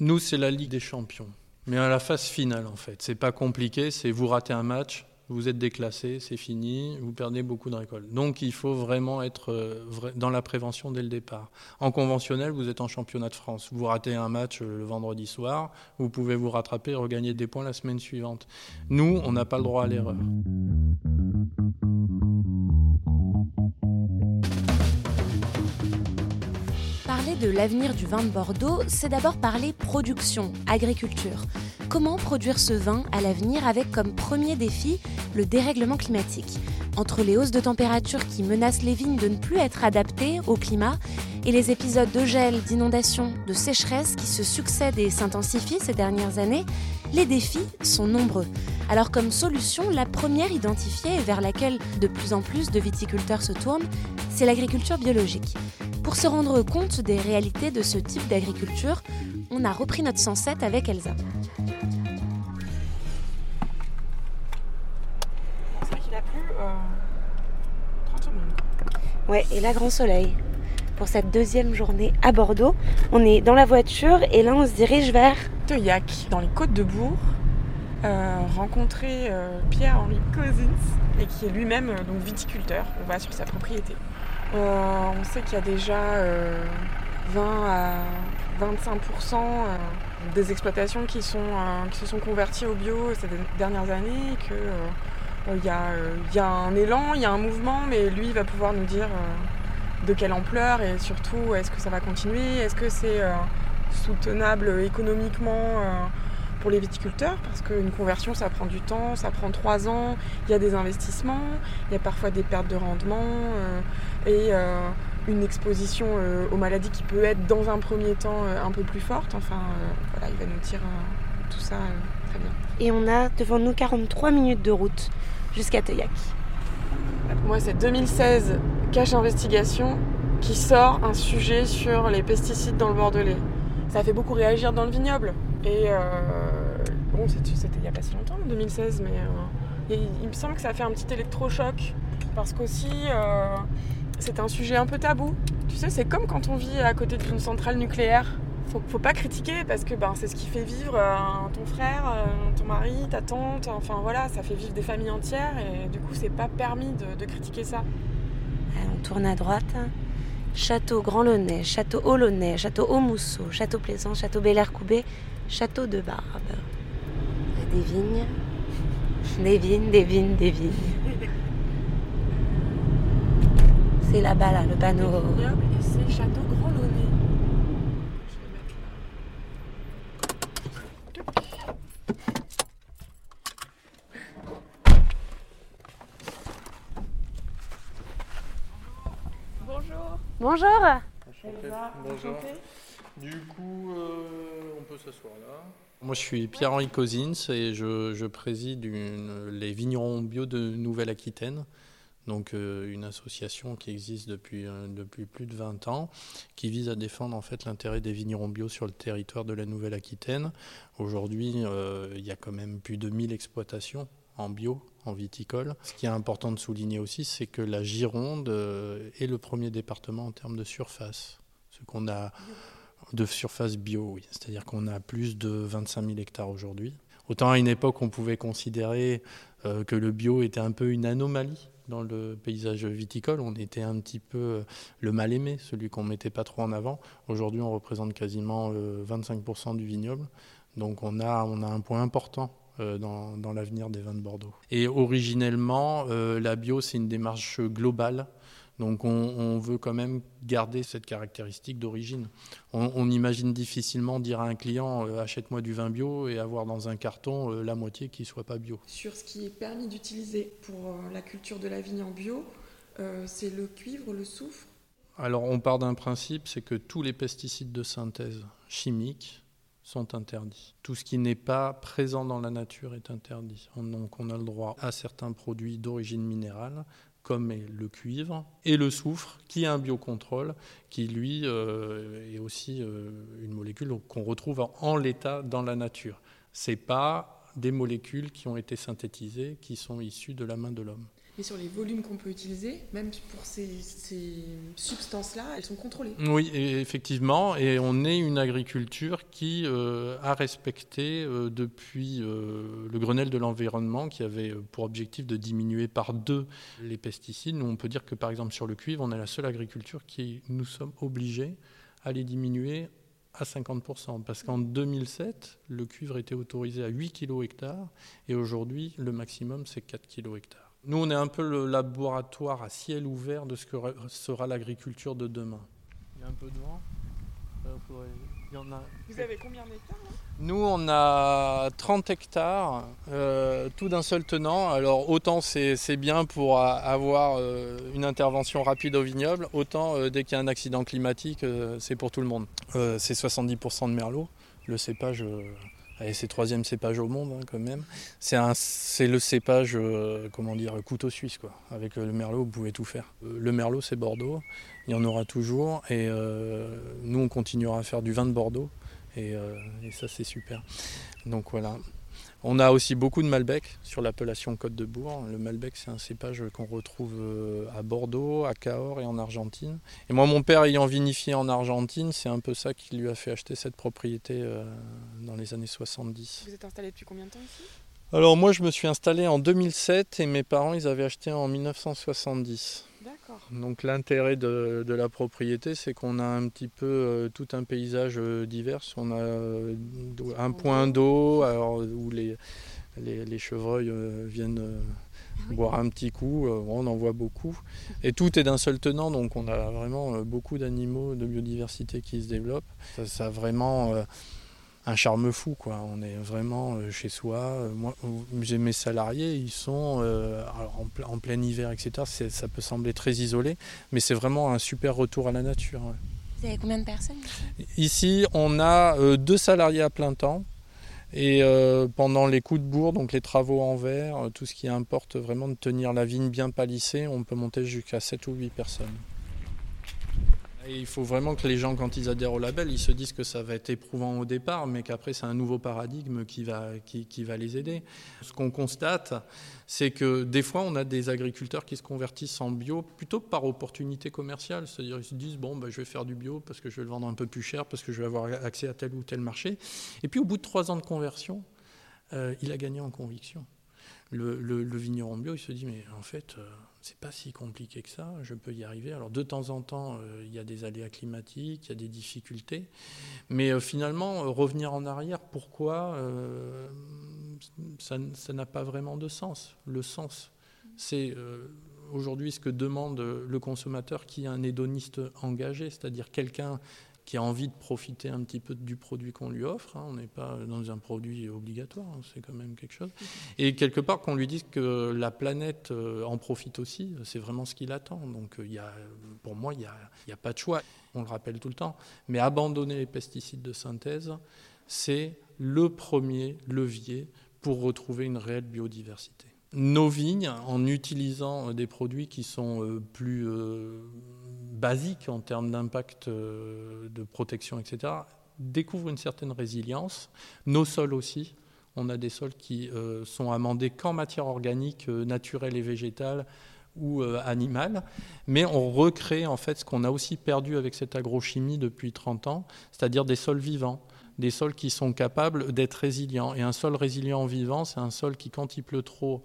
Nous, c'est la Ligue des Champions. Mais à la phase finale, en fait. C'est pas compliqué, c'est vous ratez un match, vous êtes déclassé, c'est fini, vous perdez beaucoup de récoltes. Donc il faut vraiment être euh, dans la prévention dès le départ. En conventionnel, vous êtes en championnat de France. Vous ratez un match euh, le vendredi soir, vous pouvez vous rattraper et regagner des points la semaine suivante. Nous, on n'a pas le droit à l'erreur. De l'avenir du vin de Bordeaux, c'est d'abord parler production, agriculture. Comment produire ce vin à l'avenir avec comme premier défi le dérèglement climatique? Entre les hausses de température qui menacent les vignes de ne plus être adaptées au climat et les épisodes de gel, d'inondation, de sécheresse qui se succèdent et s'intensifient ces dernières années, les défis sont nombreux. Alors comme solution, la première identifiée et vers laquelle de plus en plus de viticulteurs se tournent, c'est l'agriculture biologique. Pour se rendre compte des réalités de ce type d'agriculture, on a repris notre 107 avec Elsa. C'est vrai qu'il a plu euh, 30 secondes. Ouais, et là, grand soleil. Pour cette deuxième journée à Bordeaux, on est dans la voiture et là, on se dirige vers... Teuillac, dans les Côtes de Bourg, euh, rencontrer euh, Pierre-Henri Cousins, et qui est lui-même euh, donc viticulteur. On va sur sa propriété. Euh, on sait qu'il y a déjà euh, 20 à 25% euh, des exploitations euh, qui se sont converties au bio ces dernières années, et que euh, il y, a, euh, un élan, il y a un mouvement, mais lui va pouvoir nous dire euh, de quelle ampleur et surtout est-ce que ça va continuer, est-ce que c'est euh, soutenable économiquement euh, pour les viticulteurs? Parce qu'une conversion ça prend du temps, ça prend trois ans, il y a des investissements, il y a parfois des pertes de rendement euh, et euh, une exposition euh, aux maladies qui peut être dans un premier temps euh, un peu plus forte. Enfin voilà, il va nous dire tout ça très bien. Et on a devant nous 43 minutes de route jusqu'à Teuillac. Pour moi, c'est 2016, Cache Investigation, qui sort un sujet sur les pesticides dans le Bordelais. Ça a fait beaucoup réagir dans le vignoble. Et euh, bon, c'était il n'y a pas si longtemps, 2016, mais euh, il, il me semble que ça a fait un petit électrochoc. Parce qu'aussi, euh, c'est un sujet un peu tabou. Tu sais, c'est comme quand on vit à côté d'une centrale nucléaire. Faut, faut pas critiquer parce que ben, c'est ce qui fait vivre euh, ton frère, euh, ton mari, ta tante. Enfin voilà, ça fait vivre des familles entières et du coup, c'est pas permis de, de critiquer ça. Allez, on tourne à droite. Château Grand Launay, Château Haut-Launay, Château Haut-Mousseau, Château Plaisant, Château Bel-Air-Coubé, Château de Barbe. Des vignes, des vignes, des vignes, des vignes. C'est là-bas, là, le panneau. Vignoble et c'est Château Grand Launay. Bonjour. Bonjour Bonjour. Du coup, euh, on peut s'asseoir là. Moi, je suis Pierre-Henri Cousins et je, je préside une- les vignerons bio de Nouvelle-Aquitaine. Donc, euh, une association qui existe depuis, euh, plus de 20 ans, qui vise à défendre en fait l'intérêt des vignerons bio sur le territoire de la Nouvelle-Aquitaine. Aujourd'hui, euh, il y a quand même plus de 1000 exploitations en bio, en viticole. Ce qui est important de souligner aussi, c'est que la Gironde est le premier département en termes de surface. Ce qu'on a de surface bio, oui. C'est-à-dire qu'on a plus de 25 000 hectares aujourd'hui. Autant à une époque, on pouvait considérer que le bio était un peu une anomalie dans le paysage viticole. On était un petit peu euh, le mal-aimé, celui qu'on mettait pas trop en avant. Aujourd'hui, on représente quasiment euh, 25% du vignoble. Donc on a, on a un point important euh, dans, dans l'avenir des vins de Bordeaux. Et originellement, euh, la bio, c'est une démarche globale. Donc on, on veut quand même garder cette caractéristique d'origine. On, on imagine difficilement dire à un client euh, achète-moi du vin bio et avoir dans un carton euh, la moitié qui soit pas bio. Sur ce qui est permis d'utiliser pour euh, la culture de la vigne en bio, c'est le cuivre, le soufre? Alors on part d'un principe, c'est que tous les pesticides de synthèse chimiques sont interdits. Tout ce qui n'est pas présent dans la nature est interdit. Donc on a le droit à certains produits d'origine minérale, comme le cuivre et le soufre, qui est un biocontrôle, qui lui euh, est aussi euh, une molécule qu'on retrouve en, l'état dans la nature. Ce pas des molécules qui ont été synthétisées, qui sont issues de la main de l'homme. Et sur les volumes qu'on peut utiliser, même pour ces, substances-là, elles sont contrôlées. Oui, effectivement. Et on est une agriculture qui euh, a respecté euh, depuis euh, le Grenelle de l'environnement, qui avait pour objectif de diminuer par deux les pesticides. Nous, on peut dire que par exemple sur le cuivre, on est la seule agriculture qui nous sommes obligés à les diminuer à 50%, parce qu'en 2007, le cuivre était autorisé à 8 kg hectares, et aujourd'hui, le maximum, c'est 4 kg hectares. Nous, on est un peu le laboratoire à ciel ouvert de ce que sera l'agriculture de demain. Il y a un peu de vent. Vous avez combien d'hectares Nous, on a 30 hectares, euh, tout d'un seul tenant. Alors, autant c'est bien pour avoir euh, une intervention rapide au vignoble, autant euh, dès qu'il y a un accident climatique, c'est pour tout le monde. c'est 70% de merlot. Le cépage c'est troisième cépage au monde hein, quand même. C'est le cépage, euh, comment dire, couteau suisse quoi. Avec le merlot, vous pouvez tout faire. Euh, le merlot, c'est Bordeaux. Il y en aura toujours. Et euh, nous, on continuera à faire du vin de Bordeaux. et ça, c'est super. Donc voilà. On a aussi beaucoup de Malbec sur l'appellation Côte de Bourg. Le Malbec, c'est un cépage qu'on retrouve euh, à Bordeaux, à Cahors et en Argentine. Et moi, mon père ayant vinifié en Argentine, c'est un peu ça qui lui a fait acheter cette propriété euh, dans les années 70. Vous êtes installé depuis combien de temps ici? Alors moi, je me suis installé en 2007 et mes parents, ils avaient acheté en 1970. Donc l'intérêt de, la propriété, c'est qu'on a un petit peu euh, tout un paysage euh, divers. On a euh, un point d'eau où les, les, chevreuils viennent ah boire un petit coup. on en voit beaucoup. Et tout est d'un seul tenant, donc on a vraiment beaucoup d'animaux, de biodiversité qui se développent. Ça, a vraiment un charme fou. Quoi. On est vraiment euh, chez soi. Euh, moi, j'ai mes salariés, ils sont euh, en, plein hiver, etc. Ça peut sembler très isolé, mais c'est vraiment un super retour à la nature. Vous avez combien de personnes Ici, on a deux salariés à plein temps. Et pendant les coups de bourre, donc les travaux en verre, tout ce qui importe vraiment de tenir la vigne bien palissée, on peut monter jusqu'à 7 ou 8 personnes il faut vraiment que les gens, quand ils adhèrent au label, ils se disent que ça va être éprouvant au départ, mais qu'après, c'est un nouveau paradigme qui va, qui, va les aider. Ce qu'on constate, c'est que des fois, on a des agriculteurs qui se convertissent en bio plutôt par opportunité commerciale. C'est-à-dire, ils se disent, bon, ben, je vais faire du bio parce que je vais le vendre un peu plus cher, parce que je vais avoir accès à tel ou tel marché. Et puis, au bout de trois ans de conversion, euh, il a gagné en conviction. Le, vigneron bio, il se dit, mais en fait... Euh, c'est pas si compliqué que ça, je peux y arriver. Alors de temps en temps, euh, il y a des aléas climatiques, il y a des difficultés, mais euh, finalement, euh, revenir en arrière, pourquoi ça n'a pas vraiment de sens. Le sens, c'est aujourd'hui ce que demande le consommateur qui est un hédoniste engagé, c'est-à-dire quelqu'un qui a envie de profiter un petit peu du produit qu'on lui offre. Hein. On n'est pas dans un produit obligatoire, hein. c'est quand même quelque chose. Et quelque part, qu'on lui dise que la planète euh, en profite aussi, c'est vraiment ce qu'il attend. Donc a, pour moi, il n'y a, pas de choix. On le rappelle tout le temps. Mais abandonner les pesticides de synthèse, c'est le premier levier pour retrouver une réelle biodiversité. Nos vignes, en utilisant des produits qui sont euh, plus euh, basique en termes d'impact euh, de protection, etc., découvre une certaine résilience. Nos sols aussi. On a des sols qui euh, sont amendés qu'en matière organique, euh, naturelle et végétale ou animale, mais on recrée en fait ce qu'on a aussi perdu avec cette agrochimie depuis 30 ans, c'est-à-dire des sols vivants, des sols qui sont capables d'être résilients. Et un sol résilient vivant, c'est un sol qui, quand il pleut trop,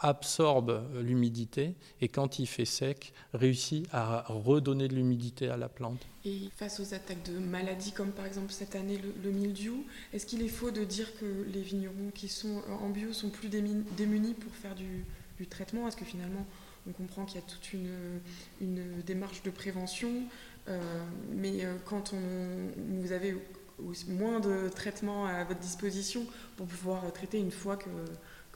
absorbe l'humidité et quand il fait sec, réussit à redonner de l'humidité à la plante. Et face aux attaques de maladies comme par exemple cette année le, mildiou, est-ce qu'il est faux de dire que les vignerons qui sont en bio sont plus démunis pour faire du, traitement? Est-ce que finalement on comprend qu'il y a toute une, démarche de prévention, euh, mais euh, quand on, vous avez moins de traitements à votre disposition pour pouvoir traiter une fois que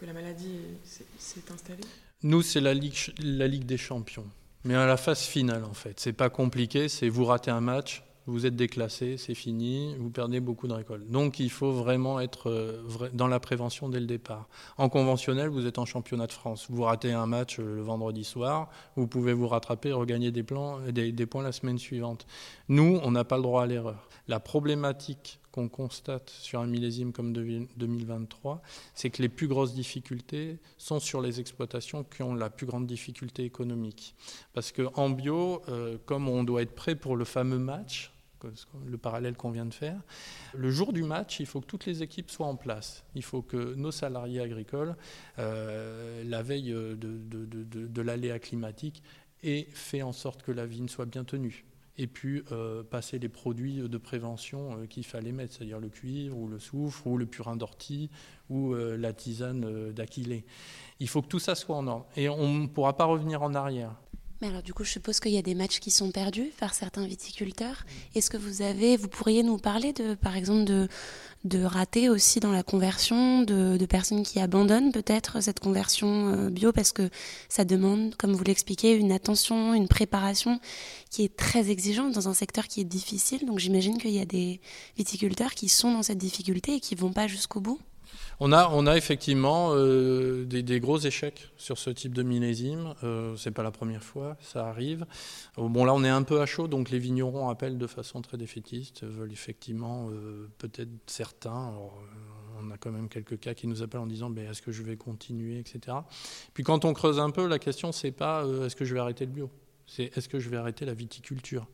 la maladie s'est installée Nous, c'est la Ligue, des champions. Mais à la phase finale, en fait, c'est pas compliqué, c'est vous ratez un match, vous êtes déclassé, c'est fini, vous perdez beaucoup de récoltes. Donc il faut vraiment être euh, dans la prévention dès le départ. En conventionnel, vous êtes en championnat de France. Vous ratez un match euh, le vendredi soir, vous pouvez vous rattraper regagner des, plans, des points la semaine suivante. Nous, on n'a pas le droit à l'erreur. La problématique qu'on constate sur un millésime comme 2023, c'est que les plus grosses difficultés sont sur les exploitations qui ont la plus grande difficulté économique. Parce qu'en bio, euh, comme on doit être prêt pour le fameux match, le parallèle qu'on vient de faire. Le jour du match, il faut que toutes les équipes soient en place. Il faut que nos salariés agricoles, euh, la veille de, de, de, de l'aléa climatique, aient fait en sorte que la vigne soit bien tenue et puis euh, passer les produits de prévention euh, qu'il fallait mettre, c'est-à-dire le cuivre ou le soufre ou le purin d'ortie ou la tisane d'aquilée. Il faut que tout ça soit en ordre et on ne pourra pas revenir en arrière. Mais alors du coup, je suppose qu'il y a des matchs qui sont perdus par certains viticulteurs. Est-ce que vous avez, vous pourriez nous parler de, par exemple, de, de ratés aussi dans la conversion, de, personnes qui abandonnent peut-être cette conversion euh, bio parce que ça demande, comme vous l'expliquez, une attention, une préparation qui est très exigeante dans un secteur qui est difficile. Donc j'imagine qu'il y a des viticulteurs qui sont dans cette difficulté et qui vont pas jusqu'au bout. On a, effectivement euh, des, gros échecs sur ce type de millésime. Euh, c'est pas la première fois, ça arrive. Euh, bon, là, on est un peu à chaud, donc les vignerons appellent de façon très défaitiste, veulent effectivement, euh, peut-être certains, on a quand même quelques cas qui nous appellent en disant est-ce que je vais continuer, etc. Puis quand on creuse un peu, la question, c'est pas est-ce que je vais arrêter le bio? C'est est-ce que je vais arrêter la viticulture?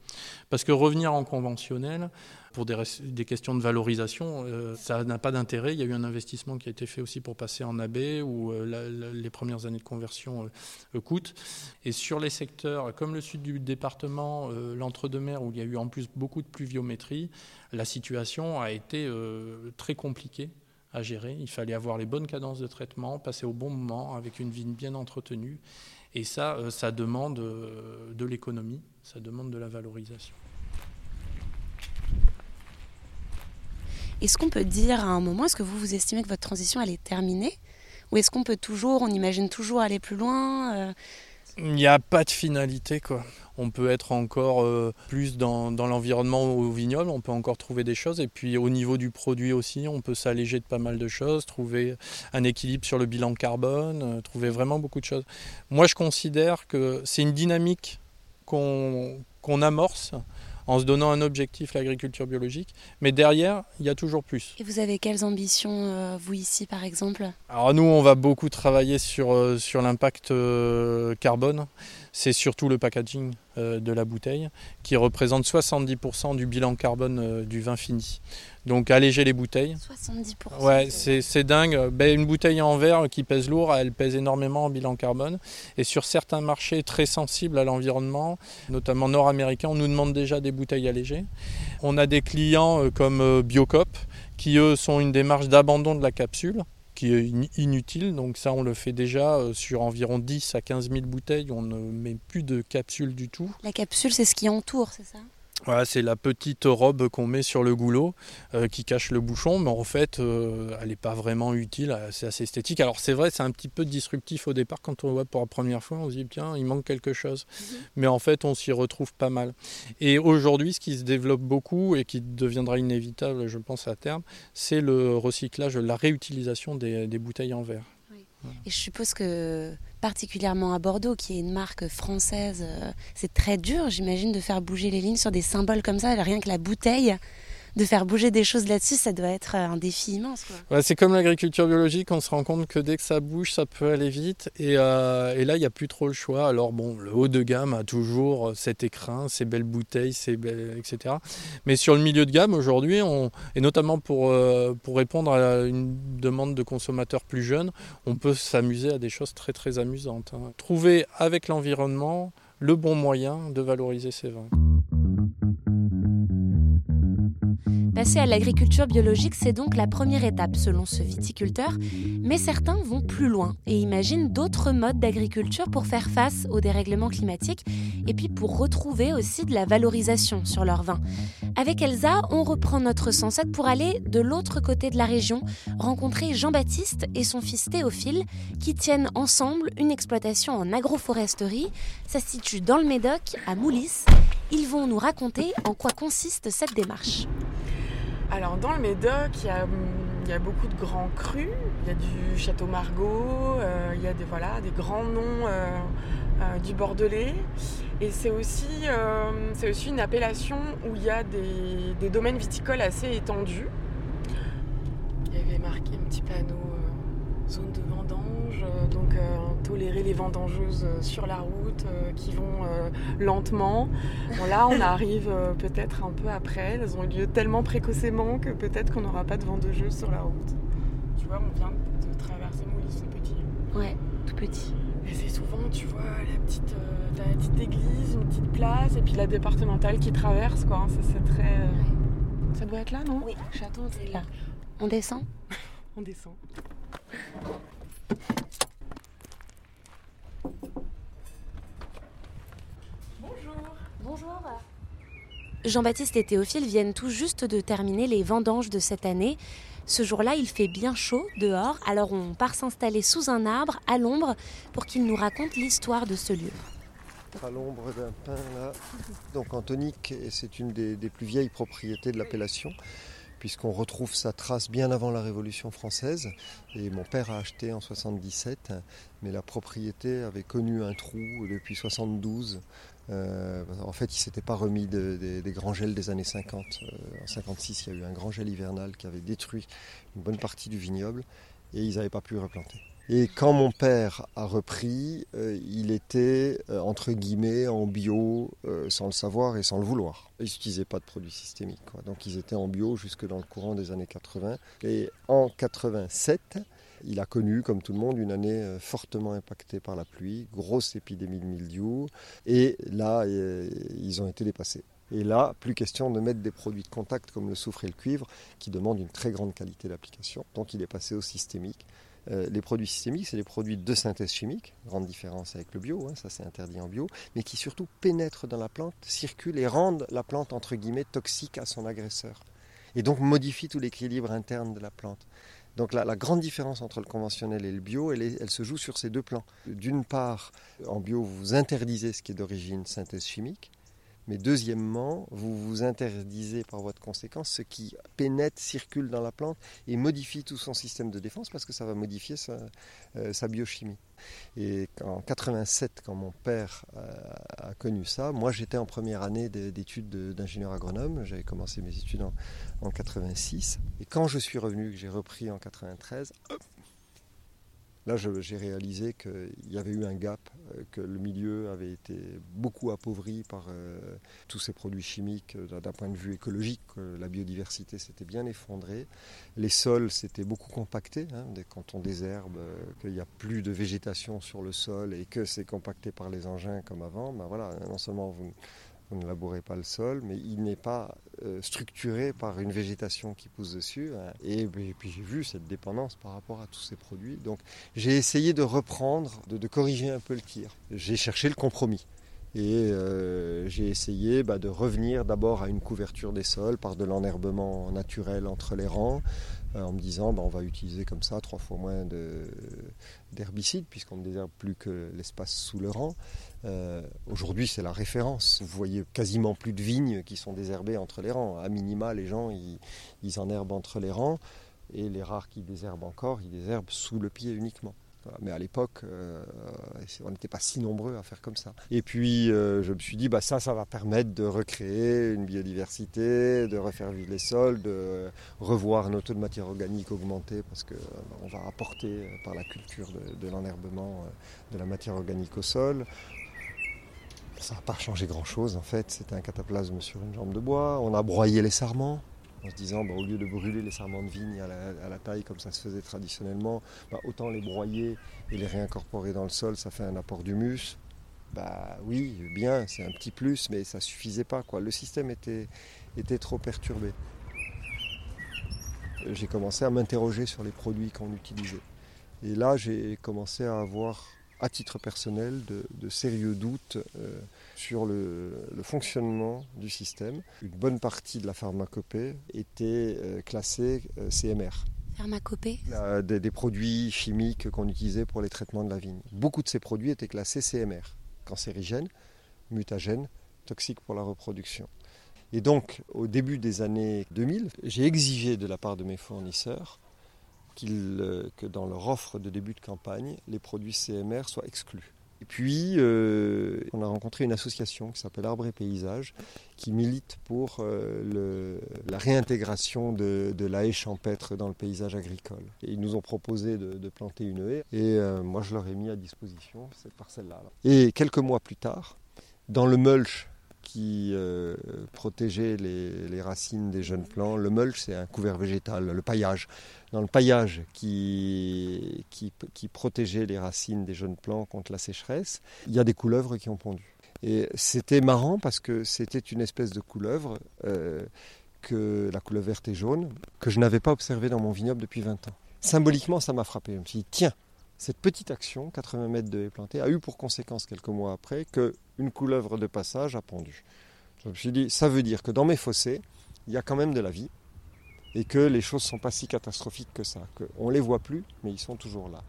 Parce que revenir en conventionnel, pour des, questions de valorisation, euh, ça n'a pas d'intérêt. Il y a eu un investissement qui a été fait aussi pour passer en AB, où euh, les premières années de conversion euh, coûtent. Et sur les secteurs comme le sud du département, l'entre-deux-mer, où il y a eu en plus beaucoup de pluviométrie, la situation a été très compliquée gérer. Il fallait avoir les bonnes cadences de traitement, passer au bon moment, avec une vigne bien entretenue. Et ça, euh, ça demande euh, de l'économie, ça demande de la valorisation. Est-ce qu'on peut dire à un moment, est-ce que vous vous estimez que votre transition elle est terminée? Ou est-ce qu'on peut toujours, on imagine toujours aller plus loin euh? Il n'y a pas de finalité quoi on peut être encore euh, plus dans, l'environnement au vignoble, on peut encore trouver des choses. Et puis au niveau du produit aussi, on peut s'alléger de pas mal de choses, trouver un équilibre sur le bilan carbone, euh, trouver vraiment beaucoup de choses. Moi, je considère que c'est une dynamique qu'on amorce en se donnant un objectif, l'agriculture biologique. Mais derrière, il y a toujours plus. Et vous avez quelles ambitions, euh, vous ici, par exemple? Alors nous, on va beaucoup travailler sur, sur l'impact carbone c'est surtout le packaging euh, de la bouteille qui représente 70% du bilan carbone euh, du vin fini. Donc alléger les bouteilles. 70%. Ouais, c'est dingue. Ben, une bouteille en verre qui pèse lourd, elle pèse énormément en bilan carbone. Et sur certains marchés très sensibles à l'environnement, notamment nord-américains, on nous demande déjà des bouteilles allégées. On a des clients euh, comme Biocop qui eux sont une démarche d'abandon de la capsule qui est inutile. Donc ça, on le fait déjà euh, sur environ 10 à 15 000 bouteilles. On ne met plus de capsule du tout. La capsule, c'est ce qui entoure, c'est ça? Voilà, c'est la petite robe qu'on met sur le goulot euh, qui cache le bouchon, mais en fait, euh, elle n'est pas vraiment utile, euh, c'est assez esthétique. Alors c'est vrai, c'est un petit peu disruptif au départ quand on le voit pour la première fois, on se dit tiens, il manque quelque chose. Mhm. Mais en fait, on s'y retrouve pas mal. Et aujourd'hui, ce qui se développe beaucoup et qui deviendra inévitable, je pense, à terme, c'est le recyclage, la réutilisation des, des bouteilles en verre. Et je suppose que particulièrement à Bordeaux, qui est une marque française, euh, c'est très dur, j'imagine, de faire bouger les lignes sur des symboles comme ça. Rien que la bouteille, de faire bouger des choses là-dessus, ça doit être euh, un défi immense. c'est comme l'agriculture biologique, on se rend compte que dès que ça bouge, ça peut aller vite. Et, euh, là, il n'y a plus trop le choix. Alors bon, le haut de gamme a toujours cet écrin, ces belles bouteilles, etc. Mais sur le milieu de gamme, aujourd'hui, et notamment pour, euh, pour répondre à une demande de consommateurs plus jeunes, on peut s'amuser à des choses très très amusantes. Hein. Trouver avec l'environnement le bon moyen de valoriser ces vins. Passer à l'agriculture biologique, c'est donc la première étape selon ce viticulteur, mais certains vont plus loin et imaginent d'autres modes d'agriculture pour faire face au dérèglement climatique. et puis pour retrouver aussi de la valorisation sur leur vin. Avec Elsa, on reprend notre 107 pour aller de l'autre côté de la région, rencontrer Jean-Baptiste et son fils Théophile qui tiennent ensemble une exploitation en agroforesterie. Ça se situe dans le Médoc, à Moulis. Ils vont nous raconter en quoi consiste cette démarche. Alors dans le Médoc, il y a, hum, beaucoup de grands crus. Il y a du Château Margaux, euh, il y a des, voilà, des grands noms euh, euh, du Bordelais. Et c'est aussi, une appellation où il y a des, des domaines viticoles assez étendus. Il y avait marqué un petit panneau zone de tolérer les vendangeuses sur la route qui vont lentement. Bon, là, on arrive peut-être un peu après. Elles ont eu lieu tellement précocement que peut-être qu'on n'aura pas de vendangeuses sur la route. Tu vois, on vient de traverser Moulis, tout petit. Ouais, tout petit. Et c'est souvent, tu vois, la petite, la petite église, une petite place, et puis la départementale qui traverse, quoi. Ça, c'est très. Ça doit être là, non? Oui, château, c'est là. On descend? On descend. Bonjour. Jean-Baptiste et Théophile viennent tout juste de terminer les vendanges de cette année. Ce jour-là, il fait bien chaud dehors, alors on part s'installer sous un arbre, à l'ombre, pour qu'ils nous racontent l'histoire de ce lieu. À l'ombre d'un pin, là. Donc Antonique, c'est une des, des, plus vieilles propriétés de l'appellation puisqu'on retrouve sa trace bien avant la Révolution française. Et mon père a acheté en 77, mais la propriété avait connu un trou depuis 72. Euh, en fait, il ne s'était pas remis des grands gels des années 50. Euh, en 56, il y a eu un grand gel hivernal qui avait détruit une bonne partie du vignoble et ils n'avaient pas pu replanter. Et quand mon père a repris, euh, il était entre guillemets en bio sans le savoir et sans le vouloir. Ils n'utilisaient pas de produits systémiques. Donc ils étaient en bio jusque dans le courant des années 80. Et en 87, il a connu, comme tout le monde, une année fortement impactée par la pluie, grosse épidémie de mildiou. Et là, ils ont été dépassés. Et là, plus question de mettre des produits de contact comme le soufre et le cuivre, qui demandent une très grande qualité d'application. Donc il est passé au systémique. Euh, les produits systémiques, c'est des produits de synthèse chimique, grande différence avec le bio, hein, ça c'est interdit en bio, mais qui surtout pénètrent dans la plante, circulent et rendent la plante entre guillemets toxique à son agresseur. Et donc modifient tout l'équilibre interne de la plante. Donc la, grande différence entre le conventionnel et le bio, elle, se joue sur ces deux plans. D'une part, en bio, vous interdisez ce qui est d'origine synthèse chimique, mais deuxièmement, vous vous interdisez par voie de conséquence ce qui pénètre, circule dans la plante et modifie tout son système de défense parce que ça va modifier sa, euh, biochimie. Et en 87, quand mon père euh, a, connu ça, moi j'étais en première année d'études d'ingénieur agronome, j'avais commencé mes études en, en 86. Et quand je suis revenu, que j'ai repris en 93, Là, j'ai réalisé qu'il y avait eu un gap, euh, que le milieu avait été beaucoup appauvri par euh, tous ces produits chimiques euh, d'un point de vue écologique. La biodiversité s'était bien effondrée. Les sols s'étaient beaucoup compactés. Quand on désherbe, qu'il n'y a plus de végétation sur le sol et que c'est compacté par les engins comme avant, ben voilà, non seulement vous vous ne labourez pas le sol, mais il n'est pas euh, structuré par une végétation qui pousse dessus. Hein. Et, puis j'ai vu cette dépendance par rapport à tous ces produits. Donc j'ai essayé de reprendre, de, corriger un peu le tir. J'ai cherché le compromis. Et euh, j'ai essayé bah, de revenir d'abord à une couverture des sols par de l'enherbement naturel entre les rangs, euh, en me disant bah, on va utiliser comme ça trois fois moins d'herbicides puisqu'on ne désherbe plus que l'espace sous le rang. Euh, aujourd'hui, c'est la référence. Vous voyez quasiment plus de vignes qui sont désherbées entre les rangs. À minima, les gens, ils, enherbent entre les rangs. Et les rares qui désherbent encore, ils désherbent sous le pied uniquement. Mais à l'époque, euh, on n'était pas si nombreux à faire comme ça. Et puis, euh, je me suis dit, bah, ça, ça va permettre de recréer une biodiversité, de refaire vivre les sols, de revoir nos taux de matière organique augmenter, parce qu'on va apporter par la culture de, de l'enherbement de la matière organique au sol. Ça n'a pas changé grand-chose, en fait. C'était un cataplasme sur une jambe de bois. On a broyé les sarments en se disant bah, au lieu de brûler les sarments de vigne à la, taille comme ça se faisait traditionnellement, bah, autant les broyer et les réincorporer dans le sol, ça fait un apport d'humus. Bah oui, bien, c'est un petit plus, mais ça suffisait pas. Le système était trop perturbé. J'ai commencé à m'interroger sur les produits qu'on utilisait. Et là, j'ai commencé à avoir à titre personnel, de, sérieux doutes euh, sur le, fonctionnement du système. Une bonne partie de la pharmacopée était euh, classée euh, CMR. Pharmacopée? Des, des, produits chimiques qu'on utilisait pour les traitements de la vigne. Beaucoup de ces produits étaient classés CMR, cancérigènes, mutagènes, toxiques pour la reproduction. Et donc, au début des années 2000, j'ai exigé de la part de mes fournisseurs euh, que dans leur offre de début de campagne, les produits CMR soient exclus. Et puis, euh, on a rencontré une association qui s'appelle Arbre et Paysage, qui milite pour euh, la réintégration de, la haie champêtre dans le paysage agricole. Et ils nous ont proposé de, planter une haie, et moi je leur ai mis à disposition cette parcelle-là. Et quelques mois plus tard, dans le mulch qui euh, protégeait les, racines des jeunes plants. Le mulch, c'est un couvert végétal, le paillage. Dans le paillage qui, qui, protégeait les racines des jeunes plants contre la sécheresse, il y a des couleuvres qui ont pondu. Et c'était marrant parce que c'était une espèce de couleuvre, euh, que la couleuvre verte et jaune, que je n'avais pas observée dans mon vignoble depuis 20 ans. Symboliquement, ça m'a frappé. Je me suis dit, tiens, cette petite action, 80 mètres de haies plantées, a eu pour conséquence quelques mois après qu'une couleuvre de passage a pondu. Je me suis dit, ça veut dire que dans mes fossés, il y a quand même de la vie et que les choses ne sont pas si catastrophiques que ça, qu'on ne les voit plus, mais ils sont toujours là.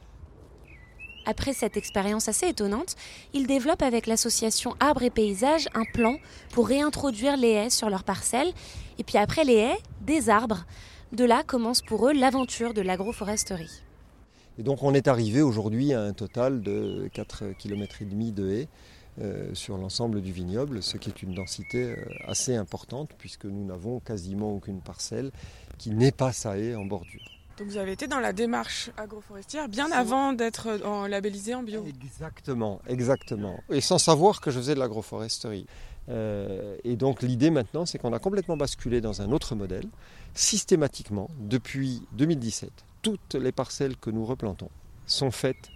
Après cette expérience assez étonnante, il développe avec l'association Arbres et Paysages un plan pour réintroduire les haies sur leurs parcelles. Et puis après les haies, des arbres. De là commence pour eux l'aventure de l'agroforesterie. Et donc on est arrivé aujourd'hui à un total de 4,5 km de haies euh, sur l'ensemble du vignoble, ce qui est une densité euh, assez importante puisque nous n'avons quasiment aucune parcelle qui n'est pas sa haie en bordure. Donc vous avez été dans la démarche agroforestière bien avant d'être labellisé en bio. Exactement, exactement. Et sans savoir que je faisais de l'agroforesterie. Euh, et donc l'idée maintenant, c'est qu'on a complètement basculé dans un autre modèle, systématiquement, depuis 2017 toutes les parcelles que nous replantons sont faites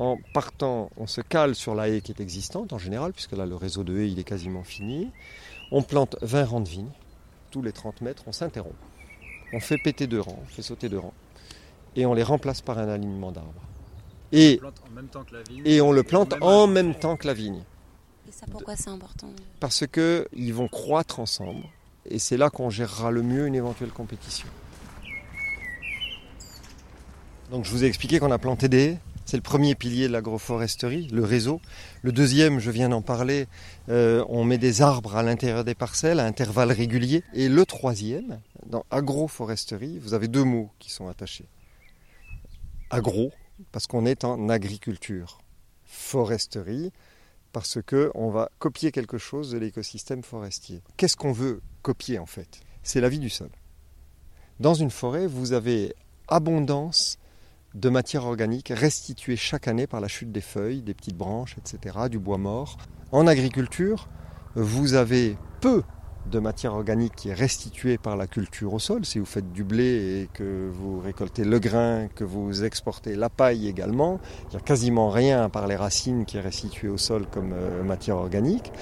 en partant, on se cale sur la haie qui est existante en général, puisque là le réseau de haies il est quasiment fini. On plante 20 rangs de vignes, tous les 30 mètres, on s'interrompt. On fait péter deux rangs, on fait sauter deux rangs, et on les remplace par un alignement d'arbres. Et, et on le plante en même temps que la vigne. Et ça pourquoi c'est important Parce qu'ils vont croître ensemble, et c'est là qu'on gérera le mieux une éventuelle compétition. Donc je vous ai expliqué qu'on a planté des c'est le premier pilier de l'agroforesterie, le réseau. Le deuxième, je viens d'en parler, euh, on met des arbres à l'intérieur des parcelles à intervalles réguliers. Et le troisième, dans agroforesterie, vous avez deux mots qui sont attachés. Agro, parce qu'on est en agriculture. Foresterie, parce qu'on va copier quelque chose de l'écosystème forestier. Qu'est-ce qu'on veut copier en fait? C'est la vie du sol. Dans une forêt, vous avez abondance de matière organique restituée chaque année par la chute des feuilles, des petites branches, etc., du bois mort. En agriculture, vous avez peu de matière organique qui est restituée par la culture au sol. Si vous faites du blé et que vous récoltez le grain, que vous exportez la paille également, il n'y a quasiment rien par les racines qui est restitué au sol comme euh, matière organique.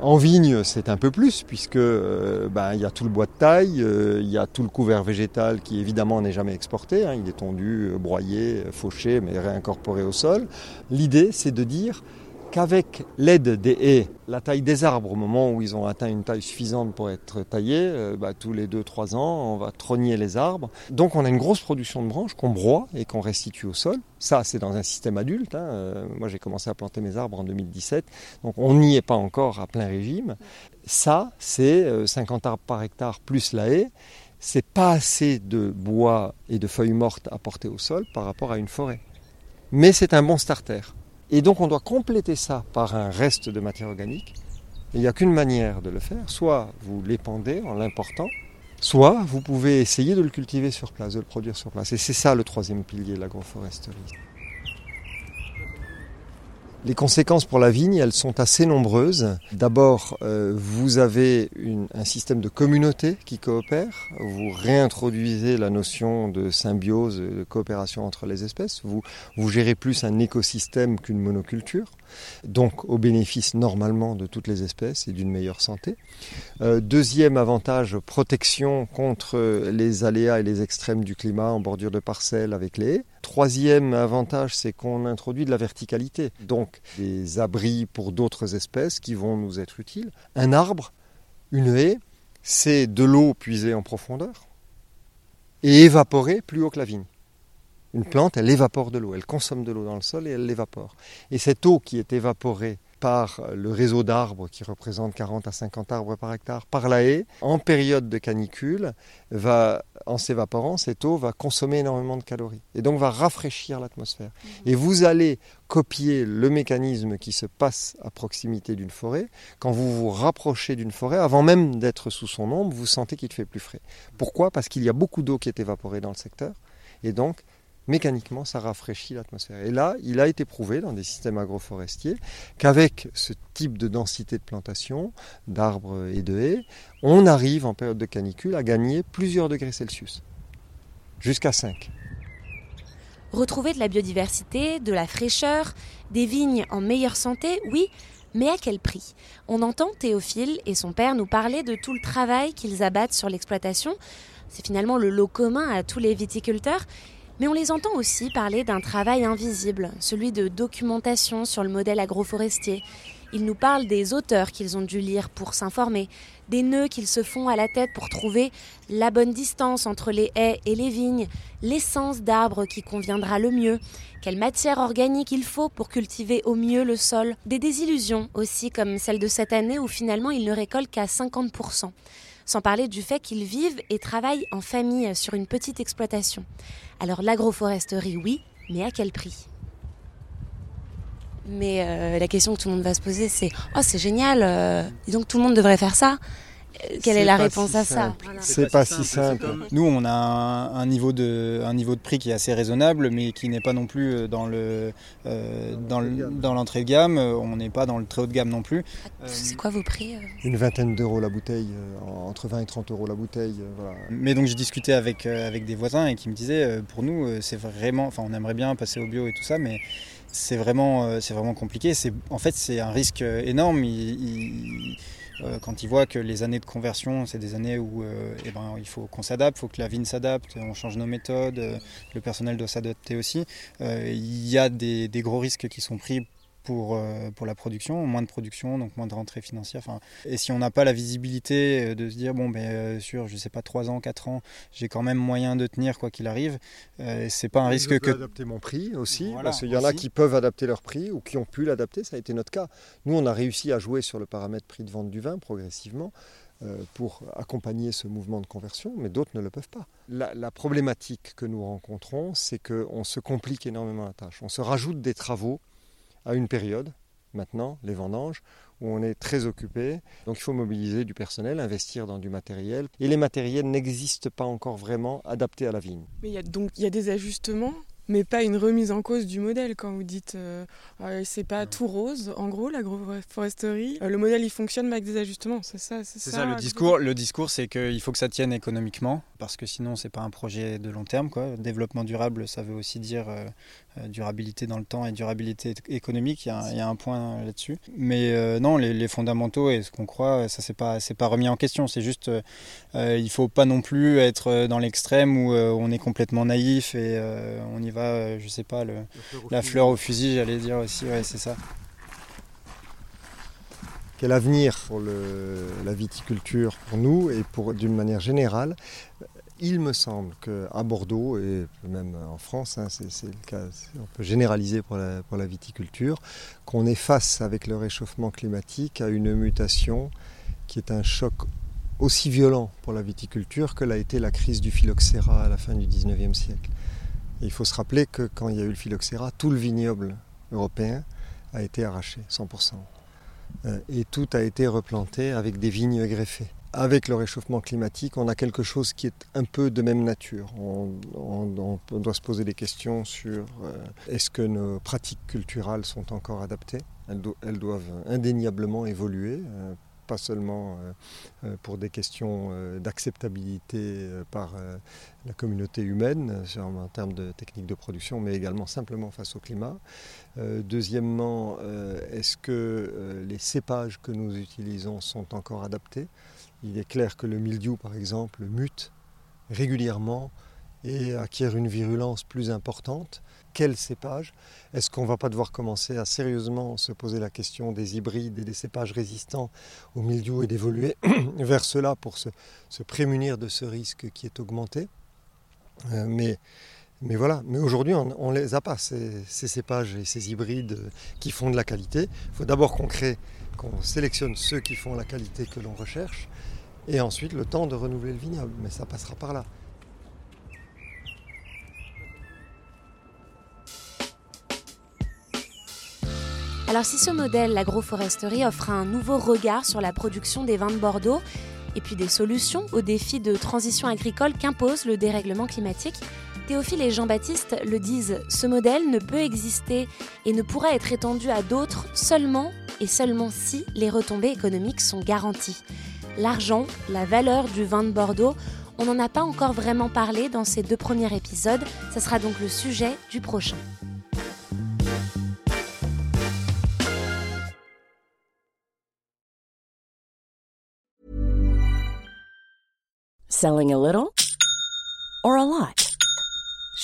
En vigne, c'est un peu plus, puisque ben, il y a tout le bois de taille, euh, il y a tout le couvert végétal qui évidemment n'est jamais exporté, hein. il est tondu, euh, broyé, fauché, mais réincorporé au sol. L'idée, c'est de dire qu'avec l'aide des haies, la taille des arbres, au moment où ils ont atteint une taille suffisante pour être taillés, euh, bah, tous les 2-3 ans, on va trogner les arbres. Donc on a une grosse production de branches qu'on broie et qu'on restitue au sol. Ça, c'est dans un système adulte. Hein. Euh, moi, j'ai commencé à planter mes arbres en 2017, donc on n'y est pas encore à plein régime. Ça, c'est 50 euh, arbres par hectare plus la haie. C'est pas assez de bois et de feuilles mortes à porter au sol par rapport à une forêt. Mais c'est un bon starter. Et donc on doit compléter ça par un reste de matière organique. Il n'y a qu'une manière de le faire. Soit vous l'épandez en l'important, soit vous pouvez essayer de le cultiver sur place, de le produire sur place. Et c'est ça le troisième pilier de l'agroforesterie. Les conséquences pour la vigne, elles sont assez nombreuses. D'abord, euh, vous avez un système de communauté qui coopère. Vous réintroduisez la notion de symbiose, de coopération entre les espèces. Vous, gérez plus un écosystème qu'une monoculture. donc au bénéfice normalement de toutes les espèces et d'une meilleure santé. Euh, deuxième avantage, protection contre les aléas et les extrêmes du climat en bordure de parcelles avec les haies. Troisième avantage, c'est qu'on introduit de la verticalité, des abris pour d'autres espèces qui vont nous être utiles. Un arbre, une haie, c'est de l'eau puisée en profondeur et évaporée plus haut que la vigne. Une plante, elle évapore de l'eau, elle consomme de l'eau dans le sol et elle l'évapore. Et cette eau qui est évaporée par le réseau d'arbres qui représente 40 à 50 arbres par hectare, par la haie, en période de canicule, va, en s'évaporant, cette eau va consommer énormément de calories et donc va rafraîchir l'atmosphère. Et vous allez copier le mécanisme qui se passe à proximité d'une forêt. Quand vous vous rapprochez d'une forêt, avant même d'être sous son ombre, vous sentez qu'il fait plus frais. Pourquoi? Parce qu'il y a beaucoup d'eau qui est évaporée dans le secteur et donc mécaniquement, ça rafraîchit l'atmosphère. Et là, il a été prouvé dans des systèmes agroforestiers qu'avec ce type de densité de plantation, d'arbres et de haies, on arrive en période de canicule à gagner plusieurs degrés Celsius, jusqu'à 5. Retrouver de la biodiversité, de la fraîcheur, des vignes en meilleure santé, oui, mais à quel prix? On entend Théophile et son père nous parler de tout le travail qu'ils abattent sur l'exploitation. C'est finalement le lot commun à tous les viticulteurs mais on les entend aussi parler d'un travail invisible, celui de documentation sur le modèle agroforestier. Ils nous parlent des auteurs qu'ils ont dû lire pour s'informer, des nœuds qu'ils se font à la tête pour trouver la bonne distance entre les haies et les vignes, l'essence d'arbre qui conviendra le mieux, quelle matière organique il faut pour cultiver au mieux le sol, des désillusions aussi comme celle de cette année où finalement ils ne récoltent qu'à 50%, sans parler du fait qu'ils vivent et travaillent en famille sur une petite exploitation. Alors l'agroforesterie, oui, mais à quel prix? Mais euh, la question que tout le monde va se poser, c'est Oh, c'est génial, euh, donc tout le monde devrait faire ça quelle est, la réponse à ça C'est pas, si simple. Nous, on a un, niveau de, un niveau de prix qui est assez raisonnable, mais qui n'est pas non plus euh, dans le euh, dans l'entrée de gamme. On n'est pas dans le très haut de gamme non plus. C'est quoi vos prix euh? Une vingtaine d'euros la bouteille, entre 20 et 30 euros la bouteille. Mais donc j'ai discuté avec avec des voisins et qui me disaient, pour nous, c'est vraiment, enfin, on aimerait bien passer au bio et tout ça, mais c'est vraiment, c'est vraiment compliqué. C'est, en fait, c'est un risque énorme. Euh, quand ils voient que les années de conversion, c'est des années où euh, eh ben, il faut qu'on s'adapte, il faut que la vigne s'adapte, on change nos méthodes, euh, le personnel doit s'adapter aussi. Il y a des, des, gros risques qui sont pris pour, euh, pour la production, moins de production, donc moins de rentrée financière. Enfin, et si on n'a pas la visibilité euh, de se dire, bon, ben, euh, sur, je sais pas, 3 ans, 4 ans, j'ai quand même moyen de tenir quoi qu'il arrive, c'est pas un risque je que. adapter mon prix aussi, parce qu'il y en a qui peuvent adapter leur prix ou qui ont pu l'adapter, ça a été notre cas. Nous, on a réussi à jouer sur le paramètre prix de vente du vin progressivement pour accompagner ce mouvement de conversion, mais d'autres ne le peuvent pas. La, la problématique que nous rencontrons, c'est qu'on se complique énormément la tâche. On se rajoute des travaux à une période, maintenant, les vendanges, où on est très occupé. Donc il faut mobiliser du personnel, investir dans du matériel. Et les matériels n'existent pas encore vraiment adaptés à la vigne. Mais il y a donc il y a des ajustements mais pas une remise en cause du modèle quand vous dites euh, euh, c'est pas tout rose en gros l'agroforesterie euh, le modèle il fonctionne mais avec des ajustements c'est ça c'est ça, le discours le discours c'est qu'il faut que ça tienne économiquement parce que sinon c'est pas un projet de long terme quoi développement durable ça veut aussi dire durabilité dans le temps et durabilité économique il y a, un point là-dessus. Mais non les, fondamentaux et ce qu'on croit ça c'est pas c'est pas remis en question. C'est juste il faut pas non plus être dans l'extrême où on est complètement naïf et on y va euh, je sais pas, le, la fleur au fusil, j'allais dire aussi, ouais, c'est ça. Quel avenir pour la viticulture pour nous et pour d'une manière générale il me semble qu'à Bordeaux et même en France, hein, c'est le cas, on peut généraliser pour la, pour la viticulture, qu'on est face avec le réchauffement climatique à une mutation qui est un choc aussi violent pour la viticulture que l'a été la crise du phylloxéra à la fin du 19e siècle il faut se rappeler que quand il y a eu le phylloxéra, tout le vignoble européen a été arraché, 100%. Euh, et tout a été replanté avec des vignes greffées. Avec le réchauffement climatique, on a quelque chose qui est un peu de même nature. On, doit se poser des questions sur euh, est-ce que nos pratiques culturelles sont encore adaptées? Elles, doivent indéniablement évoluer. Euh, pas seulement pour des questions d'acceptabilité par la communauté humaine en termes de techniques de production, mais également simplement face au climat. deuxièmement, est-ce que les cépages que nous utilisons sont encore adaptés? Il est clair que le mildiou, par exemple, mute régulièrement et acquiert une virulence plus importante. Quel cépage? Est-ce qu'on ne va pas devoir commencer à sérieusement se poser la question des hybrides et des cépages résistants au milieu et d'évoluer vers cela pour se, prémunir de ce risque qui est augmenté? Euh, mais, mais voilà, mais aujourd'hui on ne les a pas, ces, ces, cépages et ces hybrides qui font de la qualité. Il faut d'abord qu'on crée, qu'on sélectionne ceux qui font la qualité que l'on recherche, et ensuite le temps de renouveler le vignoble, mais ça passera par là. Alors si ce modèle, l'agroforesterie, offre un nouveau regard sur la production des vins de Bordeaux, et puis des solutions aux défis de transition agricole qu'impose le dérèglement climatique, Théophile et Jean-Baptiste le disent, ce modèle ne peut exister et ne pourra être étendu à d'autres seulement et seulement si les retombées économiques sont garanties. L'argent, la valeur du vin de Bordeaux, on n'en a pas encore vraiment parlé dans ces deux premiers épisodes, ce sera donc le sujet du prochain. Selling a little or a lot?